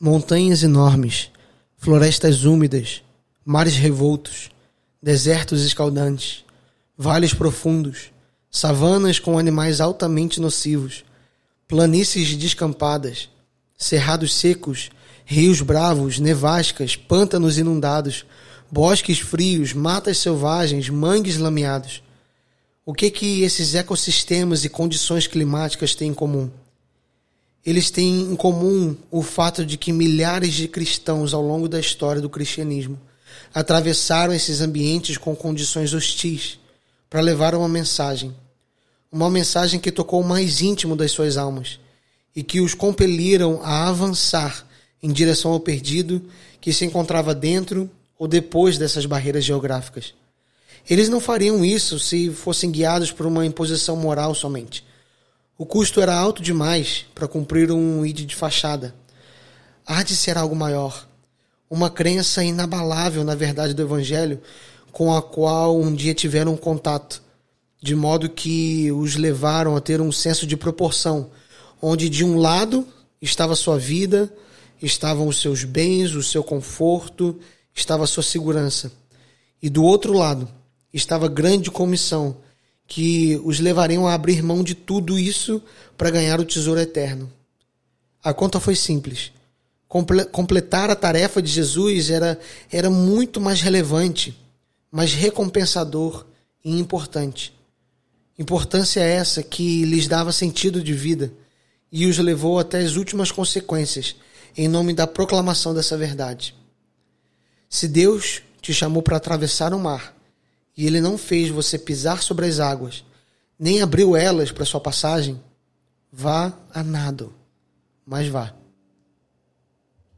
montanhas enormes, florestas úmidas, mares revoltos, desertos escaldantes, vales profundos, savanas com animais altamente nocivos, planícies descampadas, cerrados secos, rios bravos, nevascas, pântanos inundados, bosques frios, matas selvagens, mangues lameados. O que que esses ecossistemas e condições climáticas têm em comum? Eles têm em comum o fato de que milhares de cristãos ao longo da história do cristianismo atravessaram esses ambientes com condições hostis para levar uma mensagem, uma mensagem que tocou o mais íntimo das suas almas e que os compeliram a avançar em direção ao perdido que se encontrava dentro ou depois dessas barreiras geográficas. Eles não fariam isso se fossem guiados por uma imposição moral somente. O custo era alto demais para cumprir um id de fachada. Há de ser algo maior, uma crença inabalável na verdade do Evangelho com a qual um dia tiveram contato, de modo que os levaram a ter um senso de proporção, onde de um lado estava sua vida, estavam os seus bens, o seu conforto, estava sua segurança. E do outro lado estava grande comissão que os levariam a abrir mão de tudo isso para ganhar o tesouro eterno. A conta foi simples. Comple completar a tarefa de Jesus era, era muito mais relevante, mais recompensador e importante. Importância essa que lhes dava sentido de vida e os levou até as últimas consequências em nome da proclamação dessa verdade. Se Deus te chamou para atravessar o mar e ele não fez você pisar sobre as águas, nem abriu elas para sua passagem, vá a nado, mas vá.